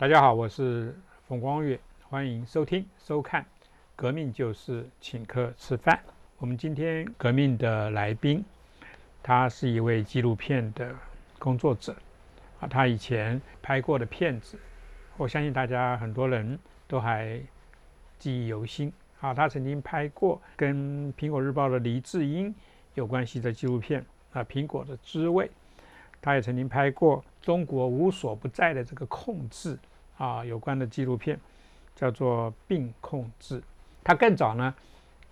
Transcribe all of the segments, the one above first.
大家好，我是冯光月，欢迎收听收看《革命就是请客吃饭》。我们今天革命的来宾，他是一位纪录片的工作者啊，他以前拍过的片子，我相信大家很多人都还记忆犹新啊。他曾经拍过跟《苹果日报》的黎智英有关系的纪录片啊，《苹果的滋味》。他也曾经拍过中国无所不在的这个控制啊有关的纪录片，叫做《病控制》。他更早呢，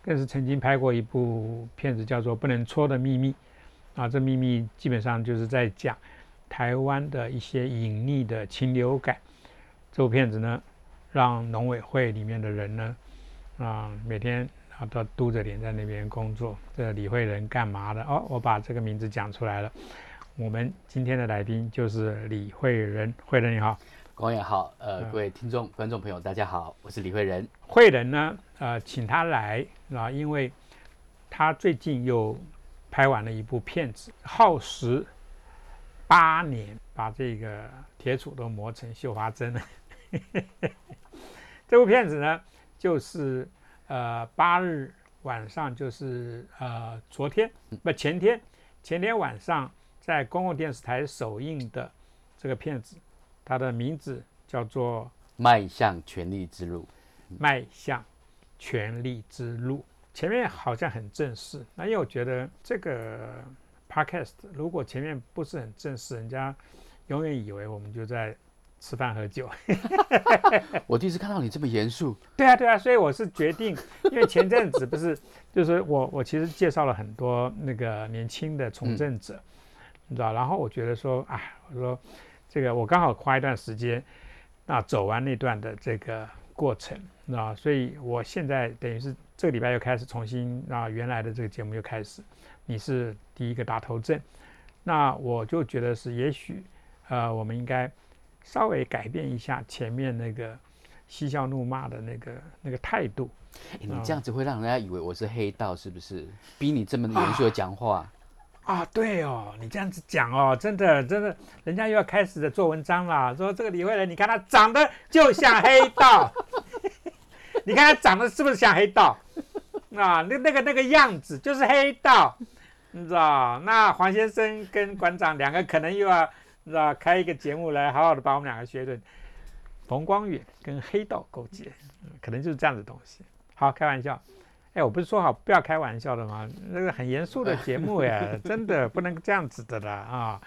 更是曾经拍过一部片子，叫做《不能戳的秘密》啊。这秘密基本上就是在讲台湾的一些隐匿的禽流感。这部片子呢，让农委会里面的人呢，啊，每天啊都嘟着脸在那边工作。这李慧仁干嘛的？哦，我把这个名字讲出来了。我们今天的来宾就是李慧仁，慧仁你好，光远好，呃，各位听众、观众朋友，大家好，我是李慧仁。慧仁呢，呃，请他来啊，因为他最近又拍完了一部片子，耗时八年，把这个铁杵都磨成绣花针了。这部片子呢，就是呃八日晚上，就是呃昨天不前天，前天晚上。在公共电视台首映的这个片子，它的名字叫做《迈向权力之路》。迈向权力之路，前面好像很正式。那因为我觉得这个 podcast 如果前面不是很正式，人家永远以为我们就在吃饭喝酒。我第一次看到你这么严肃。对啊，对啊，所以我是决定，因为前阵子不是，就是我我其实介绍了很多那个年轻的从政者。你知道，然后我觉得说，哎，我说这个我刚好花一段时间，那走完那段的这个过程，知道所以我现在等于是这个礼拜又开始重新啊，原来的这个节目又开始，你是第一个打头阵，那我就觉得是，也许呃，我们应该稍微改变一下前面那个嬉笑怒骂的那个那个态度。你这样子会让人家以为我是黑道，是不是？逼你这么严肃的讲话。啊对哦，你这样子讲哦，真的真的，人家又要开始的做文章了，说这个李慧仁，你看他长得就像黑道，你看他长得是不是像黑道？啊，那那个那个样子就是黑道，你知道？那黄先生跟馆长两个可能又要，你知道开一个节目来好好的把我们两个学一顿，冯光远跟黑道勾结，可能就是这样的东西。好，开玩笑。哎，我不是说好不要开玩笑的吗？那个很严肃的节目呀，真的不能这样子的啦啊！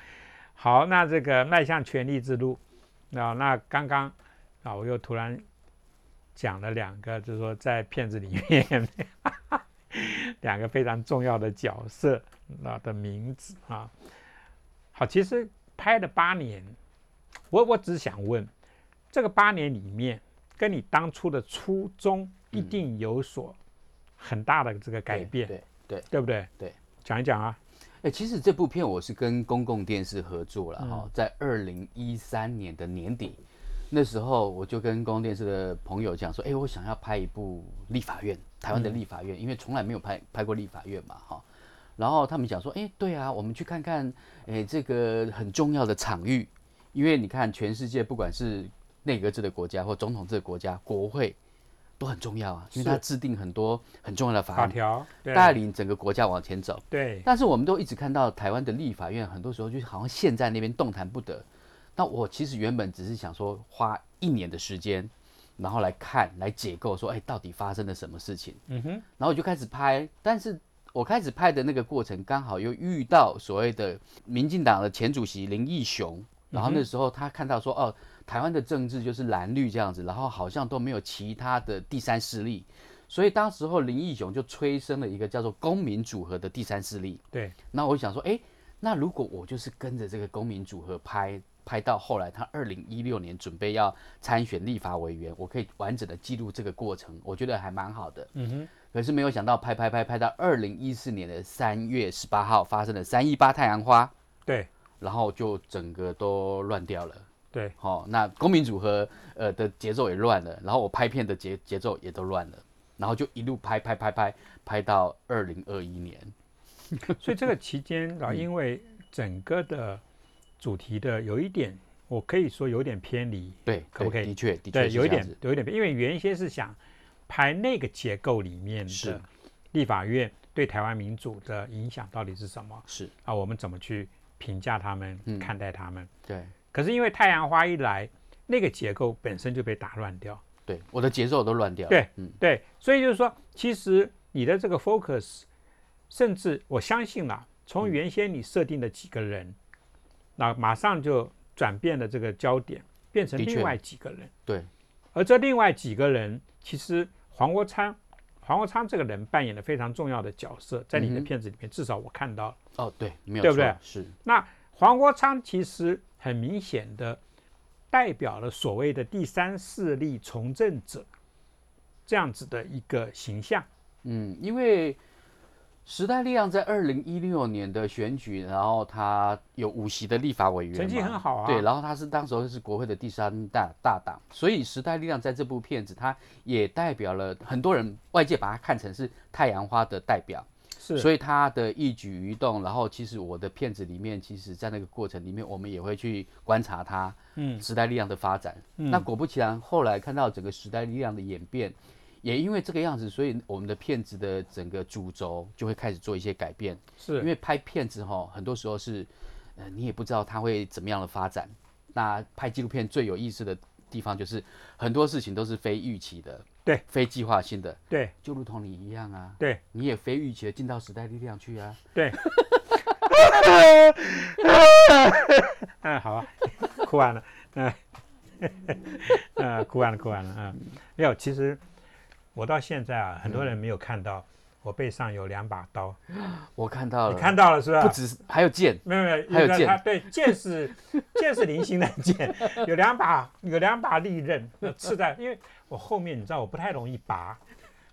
好，那这个迈向权力之路，那那刚刚啊，我又突然讲了两个，就是说在片子里面 两个非常重要的角色啊的名字啊。好，其实拍了八年，我我只想问，这个八年里面，跟你当初的初衷一定有所。很大的这个改变，对对对不对？对，讲一讲啊。哎，其实这部片我是跟公共电视合作了哈，在二零一三年的年底，那时候我就跟公共电视的朋友讲说，哎，我想要拍一部立法院，台湾的立法院，因为从来没有拍拍过立法院嘛哈。然后他们讲说，哎，对啊，我们去看看，哎，这个很重要的场域，因为你看全世界不管是内阁制的国家或总统制的国家，国会。都很重要啊，因为它制定很多很重要的法条，带领整个国家往前走。对。但是我们都一直看到台湾的立法院，很多时候就好像陷在那边动弹不得。那我其实原本只是想说，花一年的时间，然后来看、来解构，说，哎，到底发生了什么事情？嗯哼。然后我就开始拍，但是我开始拍的那个过程，刚好又遇到所谓的民进党的前主席林义雄，然后那时候他看到说，哦。台湾的政治就是蓝绿这样子，然后好像都没有其他的第三势力，所以当时候林义雄就催生了一个叫做公民组合的第三势力。对，那我想说，哎，那如果我就是跟着这个公民组合拍，拍到后来他二零一六年准备要参选立法委员，我可以完整的记录这个过程，我觉得还蛮好的。嗯哼。可是没有想到拍拍拍拍到二零一四年的三月十八号发生了三一八太阳花。对。然后就整个都乱掉了。对，好，那公民组合呃的节奏也乱了，然后我拍片的节节奏也都乱了，然后就一路拍拍拍拍拍到二零二一年，所以这个 期间啊，因为整个的主题的有一点，我可以说有点偏离，对，可不可以？的确，的确，有一点有一点偏，因为原先是想拍那个结构里面是。的立法院对台湾民主的影响到底是什么？是。啊？我们怎么去评价他们、嗯。看待他们？对可是因为太阳花一来，那个结构本身就被打乱掉。对，我的节奏都乱掉了。对嗯，对，所以就是说，其实你的这个 focus，甚至我相信了，从嗯原先你设定的几个人，那马上就转变了这个焦点，变成另外几个人。对，而这另外几个人，其实黄国昌，黄国昌这个人扮演了非常重要的角色，在你的片子里面，至少我看到了。哦，对，没有对不对是那黄国昌其实很明显的代表了所谓的第三势力从政者这样子的一个形象。嗯，因为时代力量在二零一六年的选举，然后他有五席的立法委员，成绩很好啊对，然后他是当时候是国会的第三大大党，所以时代力量在这部片子，他也代表了很多人外界把他看成是太阳花的代表，是，所以他的一举一动，然后其实我的片子里面，其实在那个过程里面，我们也会去观察他，嗯时代力量的发展。那果不其然，后来看到整个时代力量的演变，也因为这个样子，所以我们的片子的整个主轴就会开始做一些改变。是因，为拍片子哈，很多时候是，呃，你也不知道它会怎么样的发展。那拍纪录片最有意思的地方就是很多事情都是非预期的，对，非计划性的，对。就如同你一样啊，对。你也非预期的进到时代力量去啊。对。嗯，好啊，哭完了，嗯，嗯，哭完了，哭完了，嗯，没有，其实我到现在啊，很多人没有看到我背上有两把刀，我看到了，你看到了是吧？不止是还有剑，没有没有，还有剑对剑是剑是菱形的剑，有两把有两把利刃呃刺在，因为我后面你知道我不太容易拔，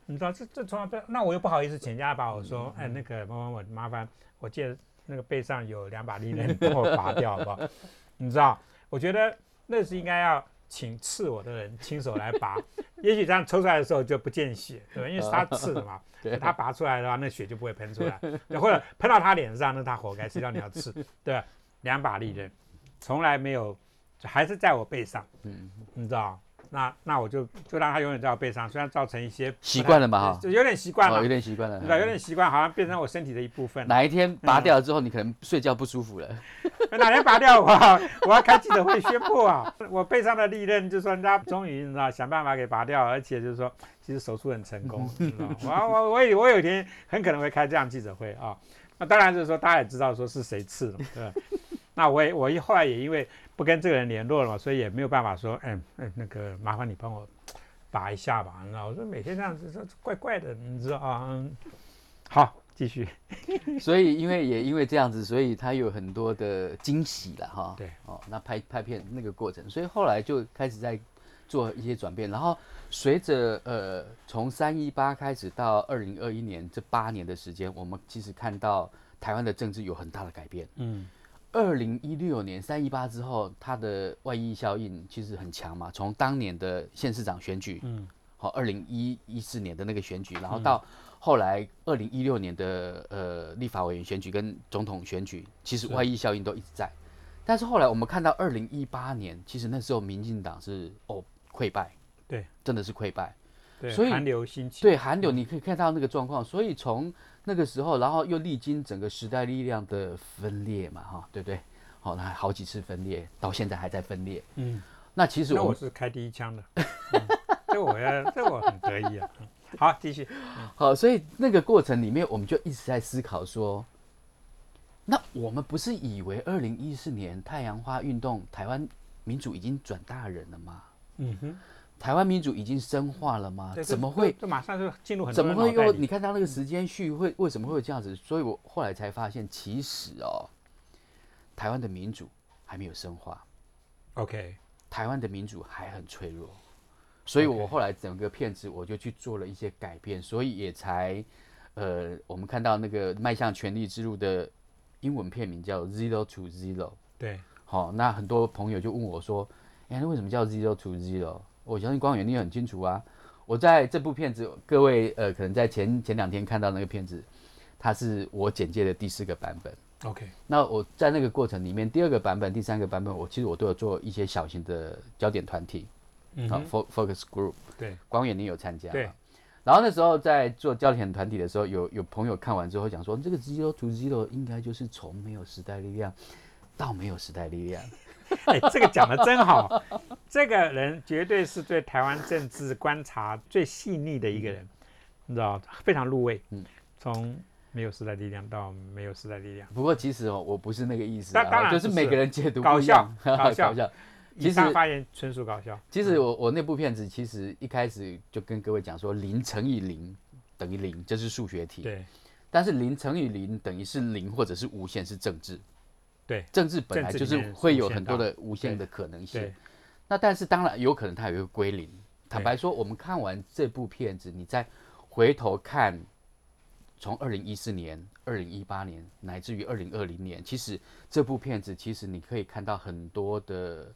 你知道这这从来不那我又不好意思请人家把我说，哎那个某某某麻烦我借那个背上有两把利刃，你帮我拔掉好不好？你知道，我觉得那是应该要请刺我的人亲手来拔，也许这样抽出来的时候就不见血，对吧？因为是他刺的嘛，对他拔出来的话，那血就不会喷出来，或者喷到他脸上，那他活该，谁叫你要刺，对吧？两把利刃，从来没有，还是在我背上，嗯，你知道？那那我就就让他永远在我背上，虽然造成一些习惯了嘛哈就有点习惯了，哦，有点习惯了，有点习惯，好像变成我身体的一部分。哪一天拔掉了之后，你可能睡觉不舒服了。哪天拔掉我啊，我要开记者会宣布啊，我背上的利刃，就说人家终于你知道想办法给拔掉，而且就是说其实手术很成功，你知道我我我有我有一天很可能会开这样记者会啊，那当然就是说大家也知道说是谁刺了嘛，对吧？那我也我一后来也因为不跟这个人联络了嘛，所以也没有办法说，哎、哎那个麻烦你帮我拔一下吧，你知道？我说每天这样子这怪怪的，你知道啊？嗯，好，继续。所以因为也因为这样子，所以他有很多的惊喜了哈。对，哦，那拍拍片那个过程，所以后来就开始在做一些转变，然后随着呃从三一八开始到二零二一年这八年的时间，我们其实看到台湾的政治有很大的改变。嗯，二零一六年三一八之后，它的外溢效应其实很强嘛。从当年的县市长选举，嗯，好，二零一一四年的那个选举，然后到后来二零一六年的呃立法委员选举跟总统选举，其实外溢效应都一直在。但是后来我们看到二零一八年，其实那时候民进党是哦溃败，对，真的是溃败。对，所以寒流兴起，对韩流，你可以看到那个状况，所以从那个时候，然后又历经整个时代力量的分裂嘛，哈，对不对？好，那好几次分裂，到现在还在分裂。嗯。那其实我我是开第一枪的，嗯这我要 这我很得意啊。嗯好，继续。好，所以那个过程里面，我们就一直在思考说，那我们不是以为二零一四年太阳花运动，台湾民主已经转大人了吗？嗯哼，台湾民主已经深化了吗？怎么会？这马上就进入很怎么会又？你看他那个时间序会为什么会有这样子？所以我后来才发现，其实哦，台湾的民主还没有深化，OK，台湾的民主还很脆弱，所以我后来整个片子我就去做了一些改变，所以也才呃，我们看到那个迈向权力之路的英文片名叫《Zero to Zero》。对，好，那很多朋友就问我说：“哎、那为什么叫 Zero to Zero？” 我相信光远你也很清楚啊。我在这部片子，各位呃，可能在前前两天看到那个片子，它是我简介的第四个版本。OK，那我在那个过程里面，第二个版本、第三个版本，我其实我都有做一些小型的焦点团体，啊 focus group，对光远你有参加对。然后那时候在做焦点团体的时候，有有朋友看完之后讲说，这个 zero to zero 应该就是从没有时代力量到没有时代力量。哎，这个讲的真好，这个人绝对是对台湾政治观察最细腻的一个人，你知道，非常入味。嗯从没有时代力量到没有时代力量，不过其实哦，我不是那个意思当当啊，然是就是每个人解读搞笑搞笑搞笑。以其实上发言纯属搞笑。其实我我那部片子其实一开始就跟各位讲说，零乘以零等于零，这是数学题。对但是零乘以零等于是零或者是无限是政治。对政治本来就是会有很多的无限的可能性对。那但是当然有可能它有一个归零。坦白说，我们看完这部片子，你再回头看，从二零一四年、二零一八年，乃至于二零二零年，其实这部片子其实你可以看到很多的，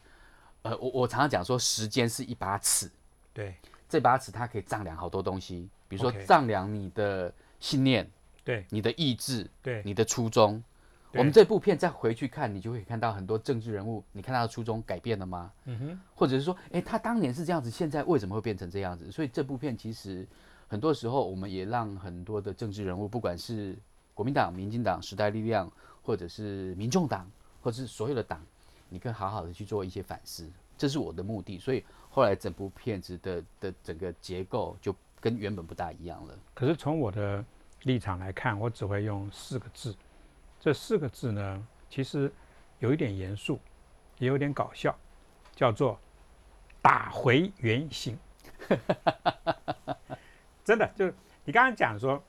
呃，我我常常讲说，时间是一把尺，对这把尺它可以丈量好多东西，比如说丈量你的信念、对你的意志、对你的初衷。对我们这部片再回去看，你就会看到很多政治人物，你看他的初衷改变了吗？嗯哼，或者是说，诶，他当年是这样子，现在为什么会变成这样子？所以这部片其实很多时候我们也让很多的政治人物，不管是国民党、民进党、时代力量，或者是民众党，或者是所有的党，你可以好好的去做一些反思，这是我的目的。所以后来整部片子的的整个结构就跟原本不大一样了。可是从我的立场来看，我只会用四个字。这四个字呢，其实有一点严肃，也有点搞笑，叫做“打回原形 ”。真的，就是你刚刚讲说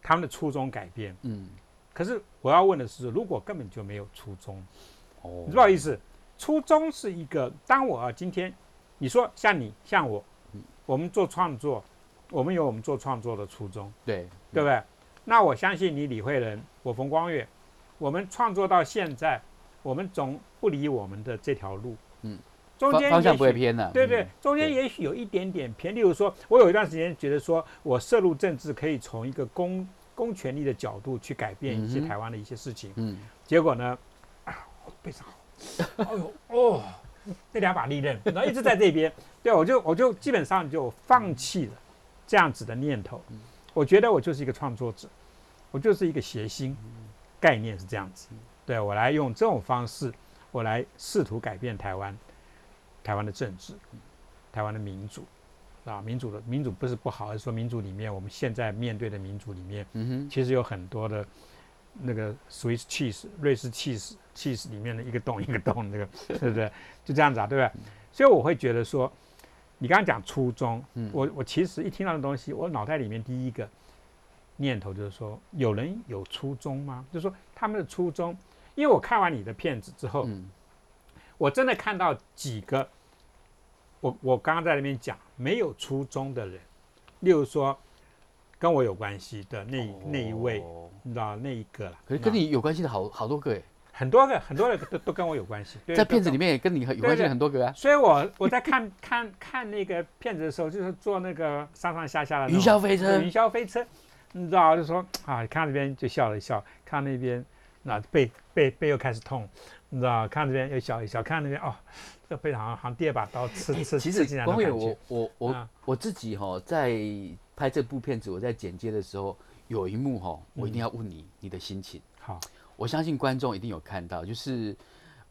他们的初衷改变，嗯，可是我要问的是，如果根本就没有初衷，哦你知道意思？初衷是一个，当我今天你说像你像我，我们做创作，我们有我们做创作的初衷。对对不对？那我相信你李慧仁，我冯光远，我们创作到现在，我们总不离我们的这条路，嗯，中间方方向也不会偏的。对对嗯，中间也许有一点点偏。例如说，我有一段时间觉得说，我涉入政治可以从一个公公权力的角度去改变一些台湾的一些事情，嗯，结果呢，啊，我背上好，哎呦哦，那两把利刃，然后一直在这边，对我就我就基本上就放弃了这样子的念头。我觉得我就是一个创作者，我就是一个谐星，概念是这样子。对我来用这种方式，我来试图改变台湾，台湾的政治，台湾的民主，啊，民主的民主不是不好，而是说民主里面我们现在面对的民主里面，嗯哼，其实有很多的那个 Swiss cheese 瑞士 cheese cheese 里面的一个洞一个洞，那个对不对？就这样子啊，对不对？所以我会觉得说，你刚刚讲初衷，嗯我我其实一听到的东西，我脑袋里面第一个念头就是说，有人有初衷吗？就是说他们的初衷，因为我看完你的片子之后，嗯我真的看到几个，我我刚刚在那边讲没有初衷的人，例如说跟我有关系的那、那一位，哦你知道那一个了。可是跟你有关系的好好多个哎，很多个很多人都都跟我有关系，在片子里面。也跟你有关系的很多个啊。所以我我在看看看那个片子的时候，就是坐那个上上下下的云霄飞车云霄飞车，你知道，就说啊，看到这边就笑了一笑，看那边那背背背又开始痛，你知道，看这边又笑一笑，看那边哦，这个背好像好像第二把刀刺刺哎其实刺进来的光远感觉我。我我啊我自己哈，在拍这部片子，我在剪接的时候，有一幕哈，我一定要问你你的心情。好，我相信观众一定有看到，就是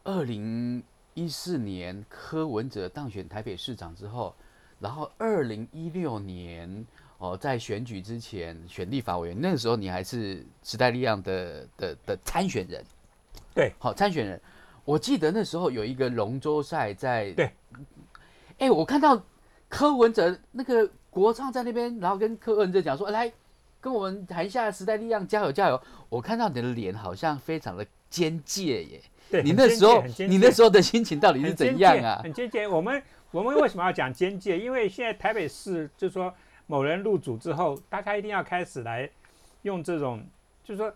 二零一四年柯文哲当选台北市长之后，然后二零一六年哦，在选举之前选立法委员，那个时候你还是时代力量的的的参选人，对，好参选人。我记得那时候有一个龙舟赛在，对，哎，我看到柯文哲那个国唱在那边，然后跟柯文哲讲说，来跟我们台下时代力量加油加油。我看到你的脸好像非常的尖介耶，对，你那时候你那时候的心情到底是怎样啊？很尖锐。我们我们为什么要讲边界？因为现在台北市就是说某人入主之后，大家一定要开始来用这种，就是说。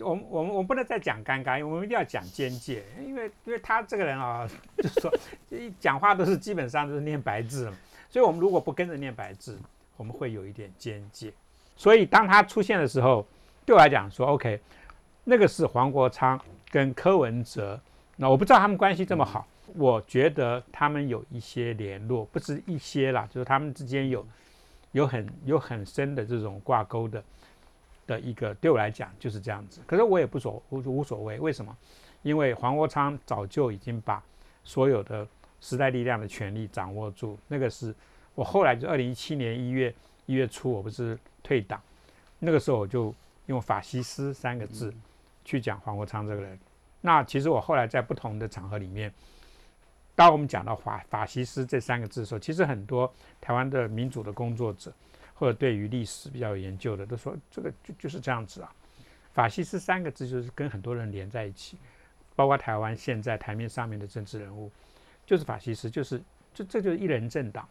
我们我们我们不能再讲尴尬，我们一定要讲边界，因为因为他这个人啊，就是说一讲话都是基本上都是念白字，所以我们如果不跟着念白字，我们会有一点边界。所以当他出现的时候，对我来讲说 OK，那个是黄国昌跟柯文哲，那我不知道他们关系这么好，我觉得他们有一些联络，不是一些啦，就是他们之间有有很有很深的这种挂钩的的一个，对我来讲就是这样子。可是我也不所无无所谓，为什么？因为黄国昌早就已经把所有的时代力量的权力掌握住，那个是我后来就二零一七年一月一月初，我不是退党，那个时候我就用法西斯三个字。去讲黄国昌这个人，那其实我后来在不同的场合里面，当我们讲到法法西斯这三个字的时候，其实很多台湾的民主的工作者或者对于历史比较有研究的，都说这个就就是这样子啊。法西斯三个字就是跟很多人连在一起，包括台湾现在台面上面的政治人物，就是法西斯，就是这这就是一人政党。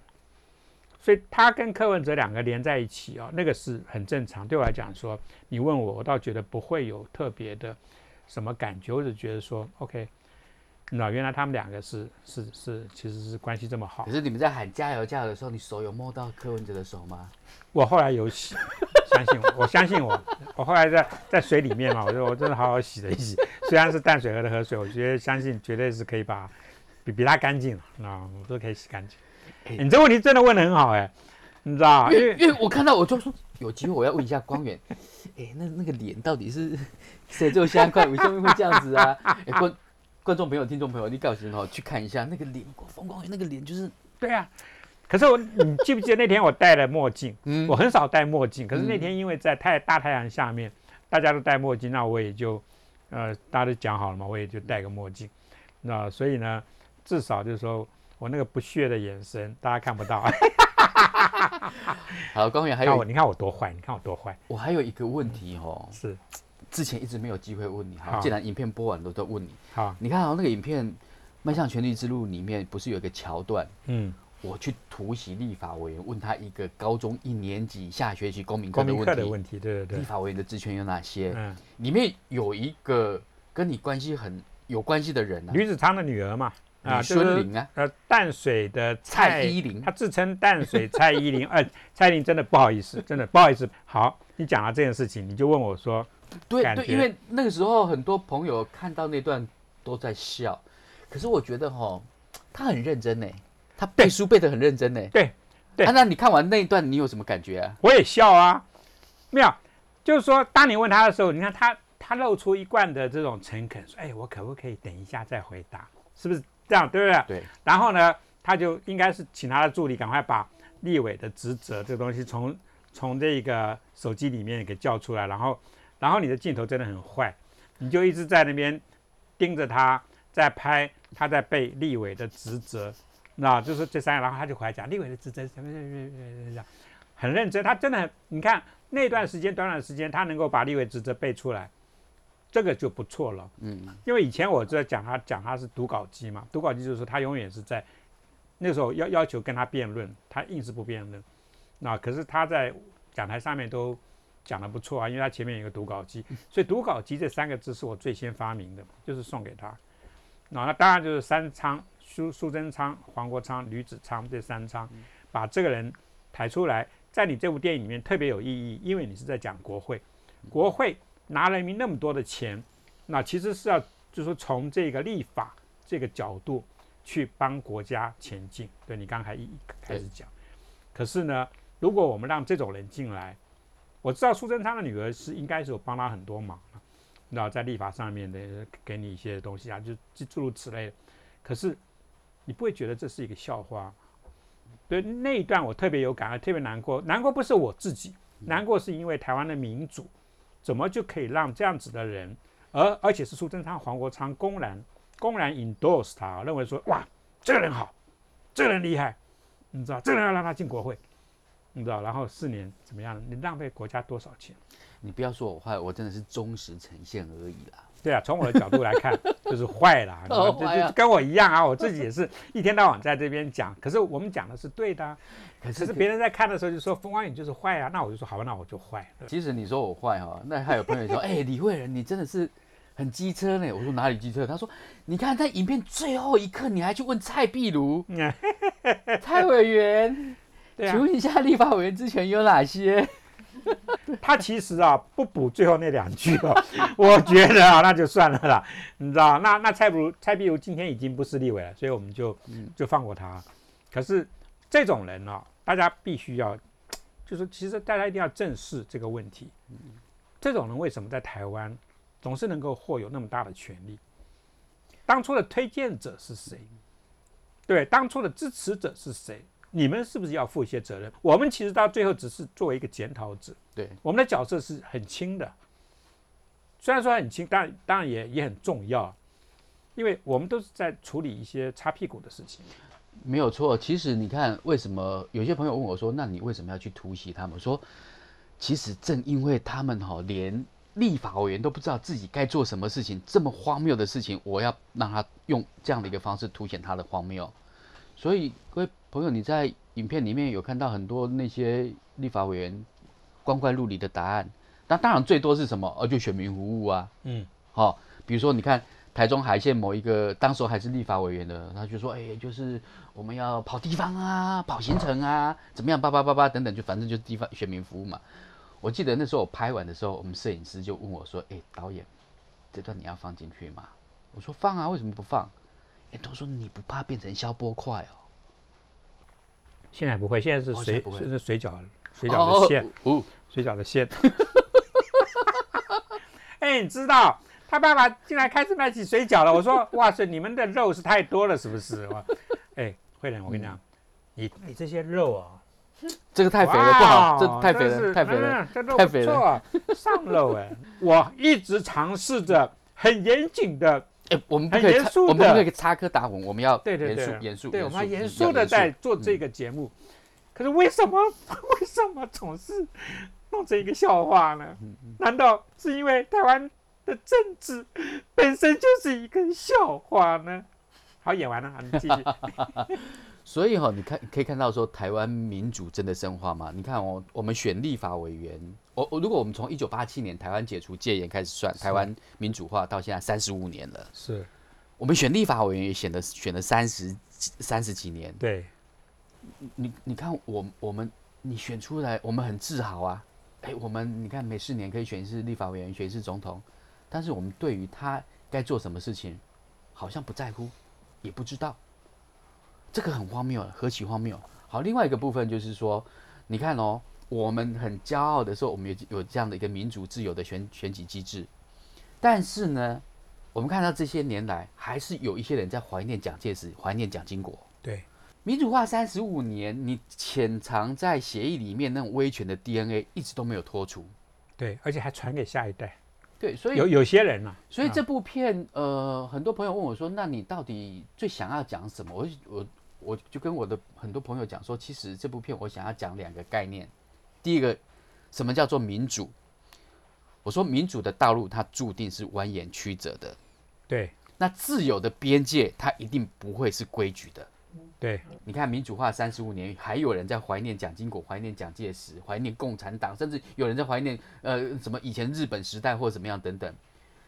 所以他跟柯文哲两个连在一起啊，那个是很正常。对我来讲说，你问我，我倒觉得不会有特别的什么感觉，我只觉得说，OK，那原来他们两个是是是，其实是关系这么好。可是你们在喊加油加油的时候，你手有摸到柯文哲的手吗？我后来有洗，相信我，我相信我，我后来在在水里面嘛，我说我真的好好洗了一洗，虽然是淡水河的河水，我觉得相信绝对是可以把比比他干净了，那我都可以洗干净。你这问题真的问的很好哎，你知道因为因为我看到我就说有机会我要问一下光远，哎，那那个脸到底是 谁做香块？为什么会这样子啊？哎，观观众朋友、听众朋友，你告诉我去看一下那个脸，风光远那个脸就是对啊。可是我你记不记得那天我戴了墨镜？嗯，我很少戴墨镜，可是那天因为在太大太阳下面，大家都戴墨镜，那我也就呃大家都讲好了嘛，我也就戴个墨镜。那所以呢，至少就是说。我那个不屑的眼神，大家看不到。好，光远还有我，你看我多坏，你看我多坏。我还有一个问题哦，是之前一直没有机会问你，哈，既然影片播完了，都问你。好，你看啊，那个影片《迈向权力之路》里面不是有一个桥段？嗯，我去突袭立法委员，问他一个高中一年级下学期公民课的问题。的问题，对对对。立法委员的职权有哪些？嗯，里面有一个跟你关系很有关系的人啊，吕子昌的女儿嘛。啊，孙玲啊，呃，淡水的蔡依林，她自称淡水蔡依林，呃，蔡依林真的不好意思，真的不好意思。好，你讲了这件事情，你就问我说，对对，因为那个时候很多朋友看到那段都在笑，可是我觉得哈，他很认真呢，他背书背得很认真呢。对对，那你看完那一段，你有什么感觉啊？我也笑啊，没有，就是说，当你问他的时候，你看他他露出一贯的这种诚恳，说，哎，我可不可以等一下再回答？是不是？这样对不对？对。然后呢，他就应该是请他的助理赶快把立委的职责这个东西从从这个手机里面给叫出来。然后，然后你的镜头真的很坏，你就一直在那边盯着他，在拍他在背立委的职责，那就是这三个。然后他就回来讲立委的职责什么什么什么很认真。他真的很，你看那段时间短短的时间，他能够把立委职责背出来。这个就不错了，嗯，因为以前我在讲他讲他是读稿机嘛，读稿机就是说他永远是在那时候要要求跟他辩论，他硬是不辩论，那可是他在讲台上面都讲的不错啊，因为他前面有一个读稿机，所以读稿机这三个字是我最先发明的，就是送给他，那那当然就是三仓苏苏贞昌、黄国昌、吕子昌这三仓，把这个人抬出来，在你这部电影里面特别有意义，因为你是在讲国会，国会。拿人民那么多的钱，那其实是要就是说从这个立法这个角度去帮国家前进。对你刚才一开始讲，可是呢，如果我们让这种人进来，我知道苏贞昌的女儿是应该是有帮他很多忙那在立法上面的给你一些东西啊，就诸如此类。可是你不会觉得这是一个笑话？对那一段我特别有感，特别难过。难过不是我自己，难过是因为台湾的民主。怎么就可以让这样子的人，而而且是苏贞昌、黄国昌公然公然 endorse 他，认为说哇，这个人好，这个人厉害，你知道，这个人要让他进国会，你知道，然后四年怎么样？你浪费国家多少钱？你不要说我坏，我真的是忠实呈现而已啦。对啊，从我的角度来看，就是坏了，就就跟我一样啊，我自己也是一天到晚在这边讲，可是我们讲的是对的，可是别人在看的时候就说风光影就是坏啊，那我就说好吧，那我就坏。其实你说我坏哈，那还有朋友说，哎，李慧仁你真的是很机车呢。我说哪里机车？他说你看在影片最后一刻，你还去问蔡壁如，蔡委员，请问一下立法委员之前有哪些？他其实啊不补最后那两句哦，我觉得啊那就算了啦，你知道？那那蔡不如蔡壁如今天已经不是立委了，所以我们就就放过他。可是这种人呢，大家必须要，就是其实大家一定要正视这个问题。这种人为什么在台湾总是能够获有那么大的权利？当初的推荐者是谁？对，当初的支持者是谁？你们是不是要负一些责任？我们其实到最后只是作为一个检讨者，对，我们的角色是很轻的。虽然说很轻，但当然也也很重要，因为我们都是在处理一些擦屁股的事情。没有错，其实你看，为什么有些朋友问我说：“那你为什么要去突袭他们？”说，其实正因为他们哈，连立法委员都不知道自己该做什么事情，这么荒谬的事情，我要让他用这样的一个方式凸显他的荒谬。所以各位朋友，你在影片里面有看到很多那些立法委员光怪陆离的答案，那当然最多是什么？呃，就选民服务啊，嗯，好，比如说你看台中海线某一个，当时还是立法委员的，他就说，哎，就是我们要跑地方啊，跑行程啊，怎么样，叭叭叭叭等等，就反正就是地方选民服务嘛。我记得那时候我拍完的时候，我们摄影师就问我说，哎，导演，这段你要放进去吗？我说放啊，为什么不放？哎都说你不怕变成消波块哦？现在不会，现在是水是水饺水饺的馅，哦，水饺的馅。哎，你知道他爸爸竟然开始卖起水饺了？我说哇塞，你们的肉是太多了，是不是？哎，慧仁，我跟你讲，你你这些肉啊，这个太肥了，不好，这太肥了，太肥了，太肥了，上肉哎！我一直尝试着很严谨的。哎，我们不可以，我们不可以插科打诨，我们要严肃，严肃，对，我们要严肃的在做这个节目。可是为什么，为什么总是弄成一个笑话呢？难道是因为台湾的政治本身就是一个笑话呢？好，演完了，你继续。所以哈，你看可以看到说，台湾民主真的深化吗？你看哦，我们选立法委员，我我如果我们从一九八七年台湾解除戒严开始算，台湾民主化到现在三十五年了。是，我们选立法委员也选了选了三十三十几年。对，你你看我我们你选出来，我们很自豪啊！哎，我们你看每四年可以选一次立法委员，选一次总统，但是我们对于他该做什么事情，好像不在乎，也不知道。这个很荒谬，何其荒谬！好，另外一个部分就是说，你看哦，我们很骄傲的时候，我们有有这样的一个民主自由的选选举机制，但是呢，我们看到这些年来，还是有一些人在怀念蒋介石，怀念蒋经国。对，民主化三十五年，你潜藏在协议里面那种威权的 DNA 一直都没有脱除。对，而且还传给下一代。对，所以有有些人呢，所以这部片，呃，很多朋友问我说，那你到底最想要讲什么？我我。我就跟我的很多朋友讲说，其实这部片我想要讲两个概念。第一个，什么叫做民主？我说民主的道路它注定是蜿蜒曲折的。对。那自由的边界它一定不会是规矩的。对。你看民主化三十五年，还有人在怀念蒋经国，怀念蒋介石，怀念共产党，甚至有人在怀念呃什么以前日本时代或者怎么样等等。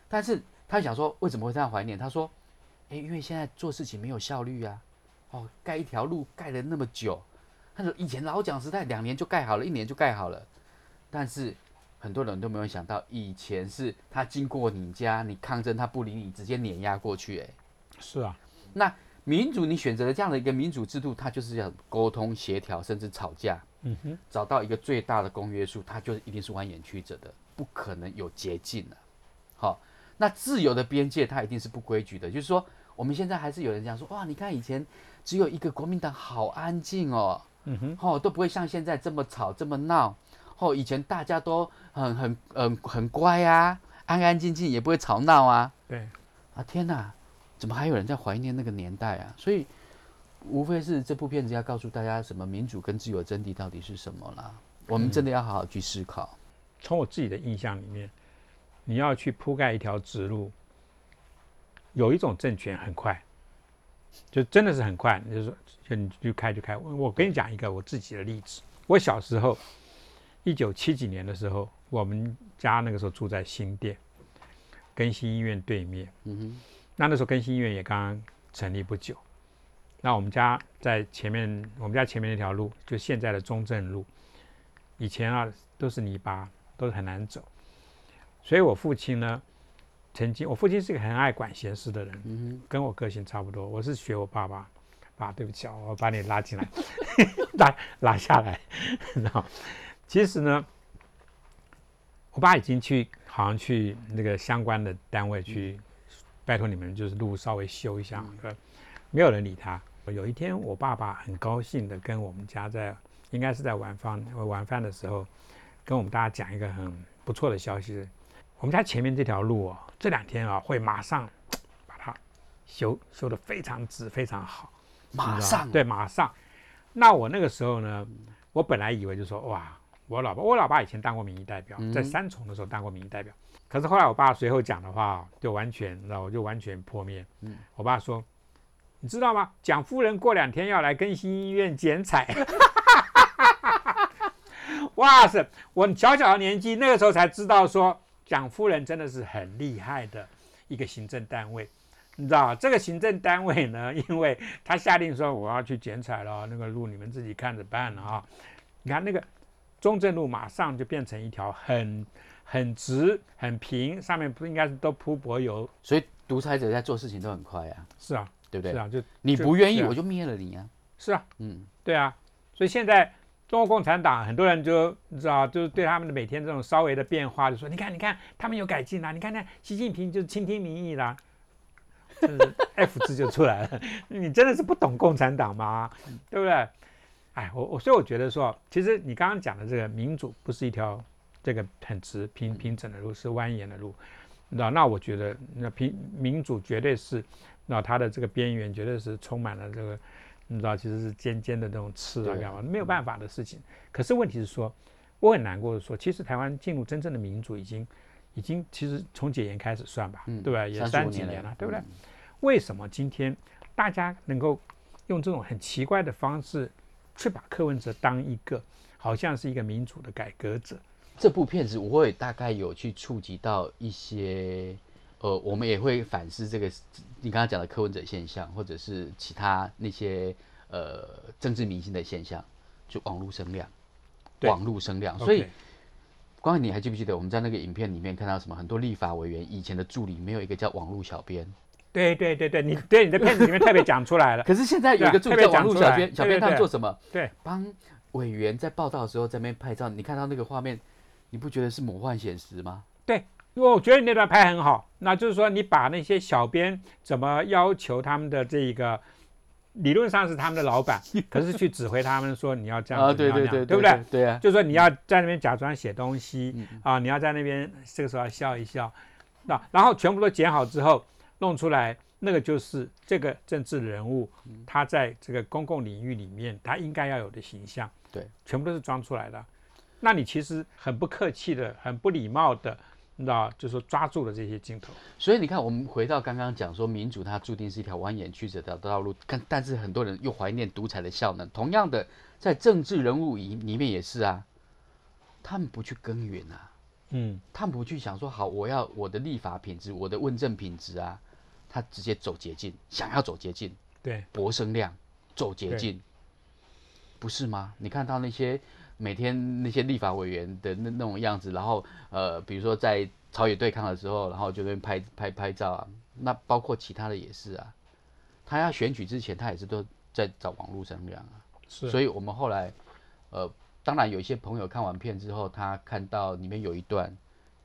但是他想说，为什么会这样怀念？他说，诶，因为现在做事情没有效率啊。哦，盖一条路盖了那么久，他说以前老蒋时代两年就盖好了，一年就盖好了。但是很多人都没有想到，以前是他经过你家，你抗争他不理你，直接碾压过去。哎，是啊。那民主你选择了这样的一个民主制度，它就是要沟通协调，甚至吵架。嗯哼，找到一个最大的公约数，它就一定是蜿蜒曲折的，不可能有捷径的。好，那自由的边界它一定是不规矩的，就是说我们现在还是有人讲说，哇，你看以前。只有一个国民党好安静哦，嗯哼，哦都不会像现在这么吵这么闹，哦以前大家都很很嗯很乖啊，安安静静也不会吵闹啊，对，啊天哪，怎么还有人在怀念那个年代啊？所以无非是这部片子要告诉大家什么民主跟自由真谛到底是什么啦，我们真的要好好去思考。从我自己的印象里面，你要去铺盖一条直路，有一种政权很快。就真的是很快，就是说，就你就开就开。我跟你讲一个我自己的例子。我小时候，一九七几年的时候，我们家那个时候住在新店，更新医院对面。嗯哼。那那时候更新医院也刚刚成立不久。那我们家在前面，我们家前面那条路就现在的中正路。以前啊，都是泥巴，都是很难走。所以我父亲呢，曾经我父亲是个很爱管闲事的人，嗯跟我个性差不多。我是学我爸爸，爸，对不起啊，我把你拉进来，拉拉下来。然后其实呢，我爸已经去好像去那个相关的单位去拜托你们，就是路稍微修一下，呃没有人理他。有一天，我爸爸很高兴的跟我们家在应该是在晚饭晚饭的时候，跟我们大家讲一个很不错的消息。我们家前面这条路哦，这两天啊会马上 把它修修得非常直非常好，马上对马上。那我那个时候呢，我本来以为就说哇，我老爸我老爸以前当过民意代表，在三重的时候当过民意代表，可是后来我爸随后讲的话就完全，你知道我就完全破灭。嗯，我爸说，你知道吗？蒋夫人过两天要来更新医院剪彩。哇塞！我小小的年纪，那个时候才知道说，蒋夫人真的是很厉害的一个行政单位。你知道这个行政单位呢，因为他下令说我要去剪彩了，那个路你们自己看着办了啊。你看那个中正路马上就变成一条很很直、很平，上面不应该是都铺柏油？所以独裁者在做事情都很快啊，是啊，对不对？是啊，就就你不愿意，我就灭了你啊。是啊，嗯，对啊，所以现在中国共产党很多人就你知道，就是对他们的每天这种稍微的变化，就说你看，你看他们有改进啦，你看看习近平就是倾听民意啦，就是 F 字就出来了。你真的是不懂共产党吗？对不对？哎，我我所以我觉得说，其实你刚刚讲的这个民主不是一条这个很直平平整的路，是蜿蜒的路。那那我觉得那平民主绝对是，那它的这个边缘绝对是充满了这个，你知道其实是尖尖的那种刺啊对干嘛，没有办法的事情。可是问题是说，我很难过的说，其实台湾进入真正的民主已经已经其实从解严开始算吧，嗯对吧？也三几年了对不对？嗯为什么今天大家能够用这种很奇怪的方式，去把柯文哲当一个好像是一个民主的改革者？这部片子我也大概有去触及到一些，呃，我们也会反思这个你刚刚讲的柯文哲现象，或者是其他那些呃政治明星的现象，就网络声量，对网络声量。所以 OK，光你还记不记得我们在那个影片里面看到什么？很多立法委员以前的助理没有一个叫网络小编，对对对对，你对你的片子里面特别讲出来了。可是现在有一个助理叫网络小编，小编他做什么？对，帮委员在报道的时候在那边拍照，你看到那个画面，你不觉得是魔幻现实吗？因为我觉得你那段拍很好，那就是说你把那些小编怎么要求他们的这一个，理论上是他们的老板，可是去指挥他们说你要这样啊，对对对对不对？？对啊，就是说你要在那边假装写东西嗯啊，你要在那边这个时候要笑一笑，那然后全部都剪好之后弄出来，那个就是这个政治人物嗯他在这个公共领域里面他应该要有的形象，对，全部都是装出来的。那你其实很不客气的、很不礼貌的，你知道，就是说抓住了这些镜头。所以你看，我们回到刚刚讲说，民主它注定是一条蜿蜒曲折的道路，但但是很多人又怀念独裁的效能。同样的，在政治人物里里面也是啊，他们不去耕耘啊，嗯，他们不去想说好，我要我的立法品质，我的问政品质啊，他直接走捷径，想要走捷径，对，博声量，走捷径，不是吗？你看到那些每天那些立法委员的那那种样子，然后呃，比如说在朝野对抗的时候，然后就在那边拍拍拍照啊，那包括其他的也是啊，他要选举之前，他也是都在找网络声量啊，是，所以我们后来呃，当然有一些朋友看完片之后，他看到里面有一段。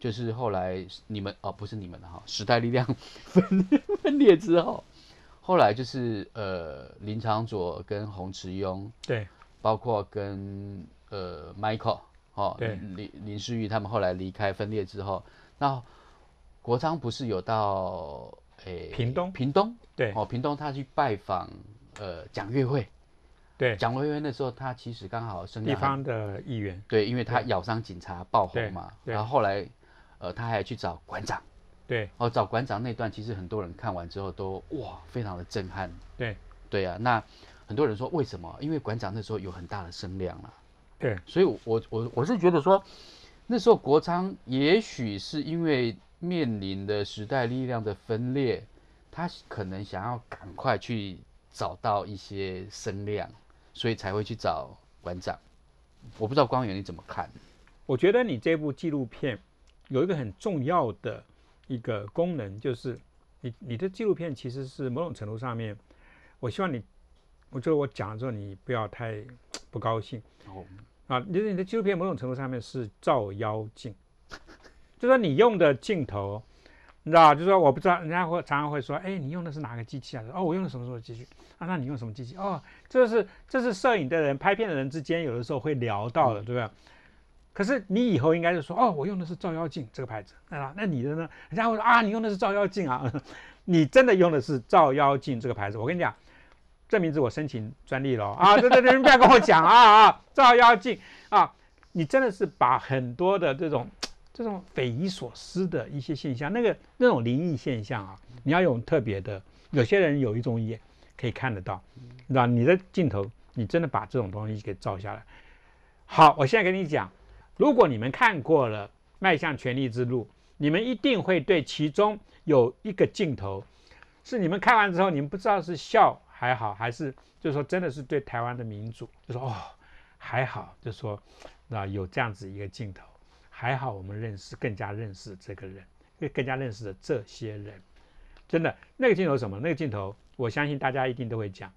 就是后来你们哦，不是你们的哈，时代力量分分裂之后，后来就是呃林长佐跟洪慈庸，对，包括跟呃 Michael 哦，对林林林世玉他们后来离开分裂之后，那国昌不是有到诶屏东屏东对，哦，屏东他去拜访呃蒋月会，对，蒋月会那时候他其实刚好生地方的议员，对，因为他咬伤警察爆红嘛，对然后后来呃他还去找馆长。对，哦，找馆长那段，其实很多人看完之后都哇，非常的震撼。对，对啊，那很多人说为什么？因为馆长那时候有很大的声量啊，对，所以我，我我我是觉得说，那时候国昌也许是因为面临的时代力量的分裂，他可能想要赶快去找到一些声量，所以才会去找馆长。我不知道光源你怎么看？我觉得你这部纪录片有一个很重要的一个功能，就是你你的纪录片其实是某种程度上面，我希望你，我觉得我讲了之后你不要太 不高兴哦，啊，就是你的纪录片某种程度上面是照妖镜，就说你用的镜头。你知道，就是说我不知道，人家会常常会说，哎，你用的是哪个机器啊？哦，我用的什么什么机器啊？那你用什么机器？哦，这是这是摄影的人、拍片的人之间有的时候会聊到的，对不对？可是你以后应该就说，哦，我用的是照妖镜这个牌子，那那你的呢？人家会说啊，你用的是照妖镜啊，你真的用的是照妖镜这个牌子？我跟你讲，这名字我申请专利了啊！对对对，不要跟我讲啊啊，照妖镜啊，你真的是把很多的这种。这种匪夷所思的一些现象，那个那种灵异现象啊，你要用特别的。有些人有一种眼可以看得到，知道你的镜头，你真的把这种东西给照下来。好，我现在跟你讲，如果你们看过了《迈向权力之路》，你们一定会对其中有一个镜头，是你们看完之后，你们不知道是笑还好，还是就是说真的是对台湾的民主，就说哦还好，就说啊有这样子一个镜头。还好，我们认识更加认识这个人，会更加认识的这些人，真的那个镜头什么？那个镜头，我相信大家一定都会讲，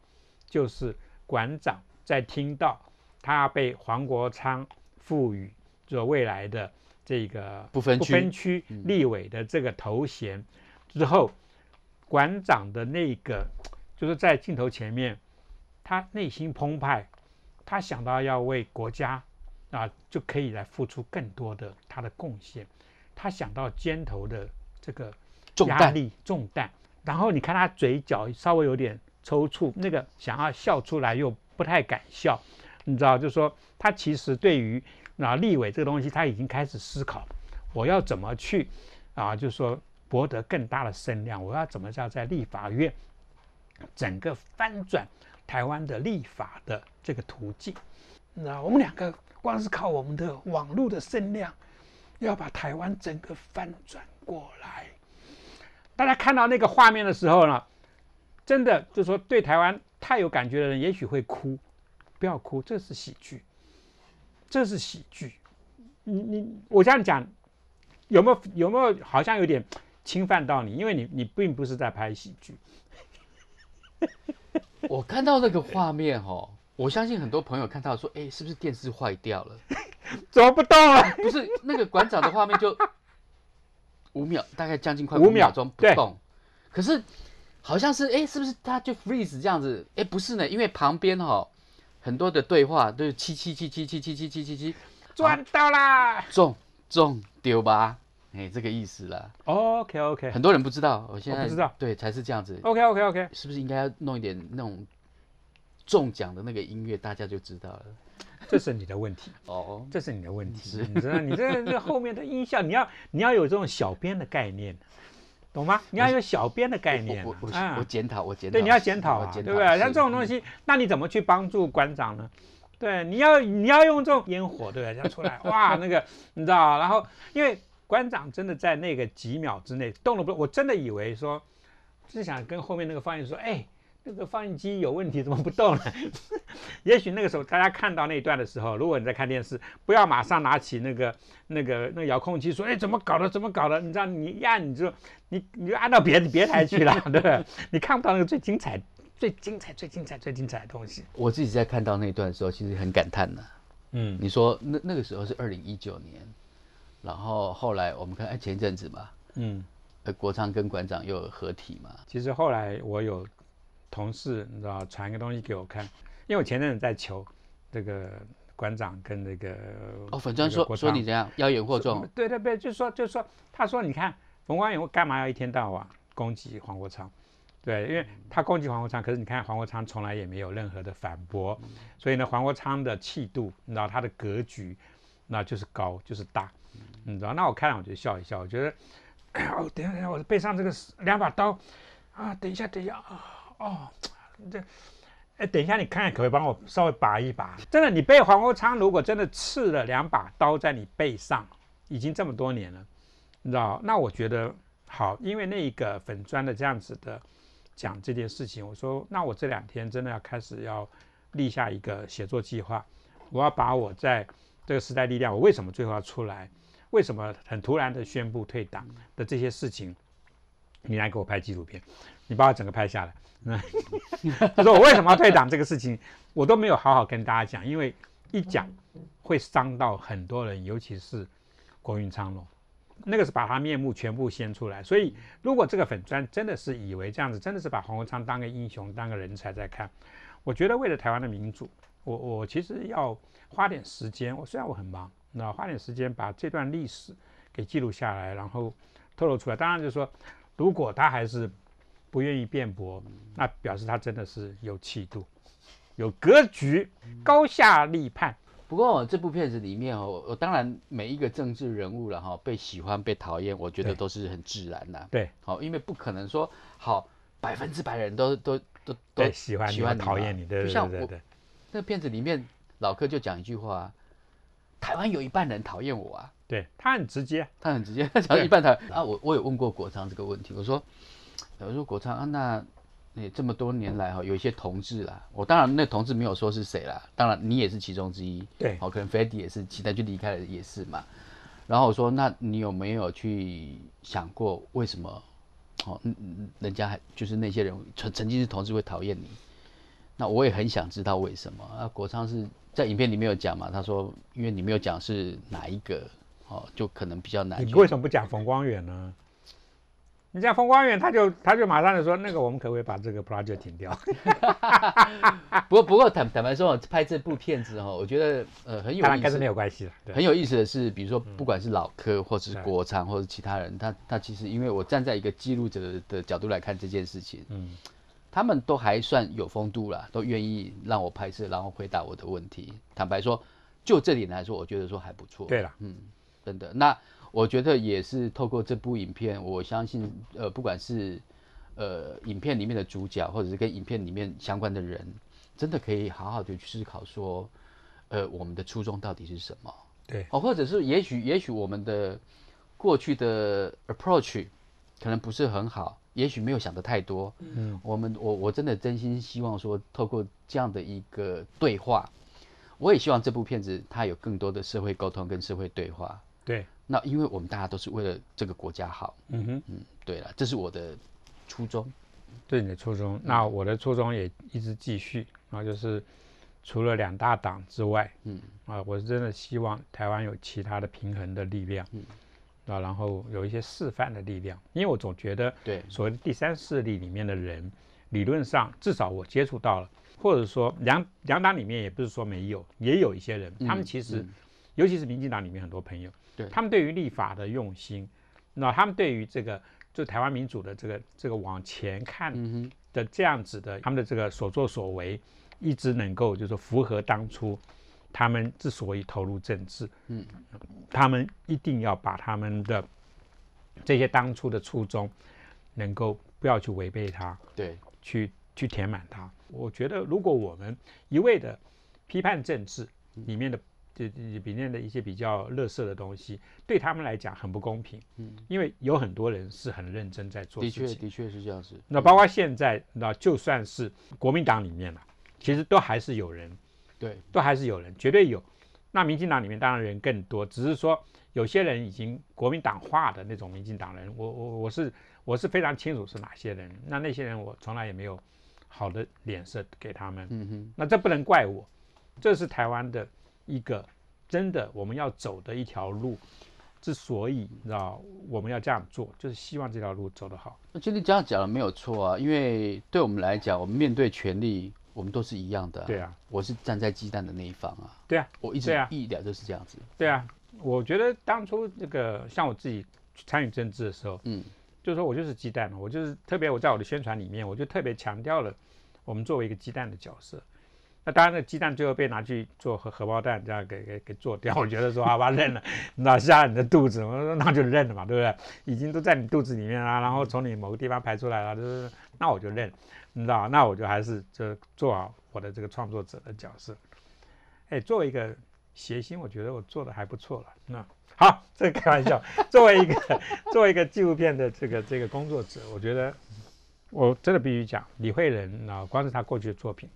就是馆长在听到他被黄国昌赋予做未来的这个不分不分区立委的这个头衔之后，馆长的那个就是在镜头前面，他内心澎湃，他想到要为国家。啊，就可以来付出更多的他的贡献。他想到肩头的这个压力重担，然后你看他嘴角稍微有点抽搐，那个想要笑出来又不太敢笑，你知道，就是说他其实对于啊立委这个东西，他已经开始思考，我要怎么去啊，就是说博得更大的声量，我要怎么叫在立法院整个翻转台湾的立法的这个途径。那我们两个。光是靠我们的网络的声量，要把台湾整个翻转过来。大家看到那个画面的时候呢，真的就说对台湾太有感觉的人，也许会哭。不要哭，这是喜剧，这是喜剧。你你我这样讲，有没有有没有好像有点侵犯到你？因为你你并不是在拍喜剧。我看到那个画面哦。我相信很多朋友看到说：“哎，是不是电视坏掉了？怎么不动了？” 不是那个馆长的画面就五秒，大概将近快五秒钟不动。可是好像是哎，是不是他就 freeze 这样子？哎，不是呢，因为旁边哈很多的对话都是七七七七七七七七七七，赚到啦！中中丢吧？哎，这个意思了。OK OK，很多人不知道，我现在不知道，对，才是这样子。OK OK OK，是不是应该要弄一点那种？中奖的那个音乐，大家就知道了。这是你的问题 哦，这是你的问题。你知道，你这这后面的音效，你要 你要有这种小编的概念，懂吗？你要有小编的概念。我我我检讨，我检讨。对，你要检讨啊，对不对？像这种东西，那你怎么去帮助馆长呢？对，你要你要用这种烟火，对不对？这样出来，哇，那个你知道？然后，因为馆长真的在那个几秒之内动了不？我真的以为说，是想跟后面那个放映说，哎。那个放映机有问题，怎么不动了？也许那个时候大家看到那一段的时候，如果你在看电视，不要马上拿起那个、那个、那遥控器说：“哎，怎么搞的？怎么搞的？”你知道，你一按，你就你你就按到别别台去了，对不对？你看不到那个最精彩、最精彩、最精彩、最精彩的东西。我自己在看到那段的时候，其实很感叹的。嗯，你说那那个时候是二零一九年，然后后来我们看，哎，前一阵子嘛，嗯，呃，国昌跟馆长又合体嘛。其实后来我有。同事，你知道传一个东西给我看，因为我前阵子在求这个馆长跟那个哦，粉砖说说你这样妖言惑众，对对对，就是说就是说，他说你看冯光远干嘛要一天到晚攻击黄国昌？对，因为他攻击黄国昌，可是你看黄国昌从来也没有任何的反驳，所以呢，黄国昌的气度，你知道他的格局，那就是高就是大，你知道？那我看了我就笑一笑，我觉得，哦，等下等下，我背上这个两把刀啊，等一下等一下啊。哦，这，哎，等一下，你看看可不可以帮我稍微拔一拔？真的，你被黄国昌如果真的刺了两把刀在你背上，已经这么多年了，你知道？那我觉得好，因为那一个粉砖的这样子的讲这件事情，我说，那我这两天真的要开始要立下一个写作计划，我要把我在这个时代力量，我为什么最后要出来？为什么很突然的宣布退党的这些事情，你来给我拍纪录片，你把我整个拍下来。那 他说我为什么要退党这个事情，我都没有好好跟大家讲，因为一讲会伤到很多人，尤其是国运昌隆，那个是把他面目全部掀出来。所以如果这个粉砖真的是以为这样子，真的是把黄国昌当个英雄、当个人才在看，我觉得为了台湾的民主，我我其实要花点时间。我虽然我很忙，那花点时间把这段历史给记录下来，然后透露出来。当然就是说，如果他还是不愿意辩驳，那表示他真的是有气度、有格局、高下立判。不过这部片子里面哦，我当然每一个政治人物了哈，被喜欢、被讨厌，我觉得都是很自然的。对，好，因为不可能说好百分之百人都都都都喜欢喜欢讨厌你，对对对对。那个片子里面老柯就讲一句话：台湾有一半人讨厌我啊。对他很直接，他很直接，他讲一半台啊。我我有问过国昌这个问题，我说。我说国昌啊，那那这么多年来哈，有一些同志啦，我当然那同志没有说是谁啦，当然你也是其中之一，对，好，可能 Freddy 也是，其他就离开了也是嘛。然后我说，那你有没有去想过为什么？哦，嗯嗯，人家还就是那些人曾曾经是同志会讨厌你，那我也很想知道为什么。啊，国昌是在影片里面有讲嘛？他说，因为你没有讲是哪一个，哦，就可能比较难。你为什么不讲冯光远呢？你像风光远，他就他就马上就说，那个我们可不可以把这个 project 停掉？不过不过坦坦白说，拍这部片子哦，我觉得呃很有意思，跟没有关系了。很有意思的是，比如说不管是老柯，或者是国昌，或者其他人，他他其实因为我站在一个记录者的角度来看这件事情，嗯，他们都还算有风度了，都愿意让我拍摄，然后回答我的问题。坦白说，就这点来说，我觉得说还不错。对了，嗯，真的那。我觉得也是透过这部影片，我相信，呃，不管是呃影片里面的主角，或者是跟影片里面相关的人，真的可以好好的去思考说，呃，我们的初衷到底是什么？对，哦，或者是也许也许我们的过去的 approach 可能不是很好，也许没有想的太多。嗯，我们我我真的真心希望说，透过这样的一个对话，我也希望这部片子它有更多的社会沟通跟社会对话。对。那因为我们大家都是为了这个国家好，嗯哼，嗯，对了，这是我的初衷，对你的初衷。那我的初衷也一直继续啊，就是除了两大党之外，嗯，啊，我是真的希望台湾有其他的平衡的力量，嗯，啊，然后有一些示范的力量，因为我总觉得，对，所谓的第三势力里面的人，理论上至少我接触到了，或者说两两党里面也不是说没有，也有一些人，他们其实，尤其是民进党里面很多朋友。对。他们对于立法的用心，那他们对于这个就台湾民主的这个这个往前看的这样子的他们的这个所作所为，一直能够就是说符合当初他们之所以投入政治，嗯，他们一定要把他们的这些当初的初衷能够不要去违背它，对，去去填满它。我觉得如果我们一味的批判政治里面的。这里面的一些比较乐色的东西，对他们来讲很不公平。嗯，因为有很多人是很认真在做事情。的确，的确是这样子。那包括现在，那就算是国民党里面了，其实都还是有人，对，都还是有人，绝对有。那民进党里面当然人更多，只是说有些人已经国民党化的那种民进党人，我我我是我是非常清楚是哪些人。那那些人我从来也没有好的脸色给他们。嗯哼，那这不能怪我，这是台湾的。一个真的我们要走的一条路，之所以你知道我们要这样做，就是希望这条路走得好。那其实这样讲的没有错啊，因为对我们来讲，我们面对权力，我们都是一样的。对啊，我是站在鸡蛋的那一方啊。对啊，我一直一点就是这样子。对啊，我觉得当初这个像我自己参与政治的时候，嗯，就是说我就是鸡蛋嘛，我就是特别我在我的宣传里面，我就特别强调了我们作为一个鸡蛋的角色。那当然，那鸡蛋最后被拿去做荷荷包蛋，这样给给给做掉。我觉得说好吧，认了，那下你的肚子，我说那就认了嘛，对不对？已经都在你肚子里面啦，然后从你某个地方排出来了，就是那我就认，你知道？那我就还是就做好我的这个创作者的角色。哎，作为一个谐星，我觉得我做的还不错了。那好，这开玩笑。作为一个 作为一个纪录片的这个这个工作者，我觉得我真的必须讲李慧仁啊，光是他过去的作品。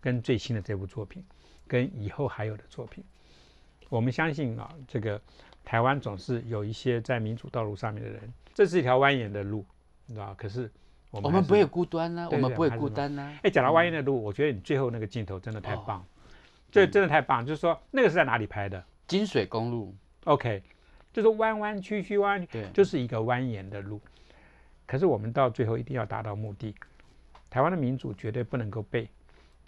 跟最新的这部作品，跟以后还有的作品，我们相信啊，这个台湾总是有一些在民主道路上面的人，这是一条蜿蜒的路，你知道？可是我们我们不会孤单呐、对我们不会孤单呐、哎，讲到蜿蜒的路，我觉得你最后那个镜头真的太哦棒，这真的太棒。就是说，那个是在哪里拍的金水公路，？OK，就是弯弯曲曲弯，对，就是一个蜿蜒的路。可是我们到最后一定要达到目的。台湾的民主绝对不能够被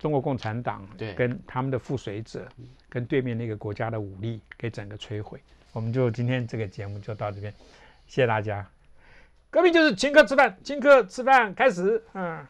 中国共产党对跟他们的附随者跟对面那个国家的武力给整个摧毁。我们就今天这个节目就到这边，谢谢大家。革命就是请客吃饭，请客吃饭开始，嗯。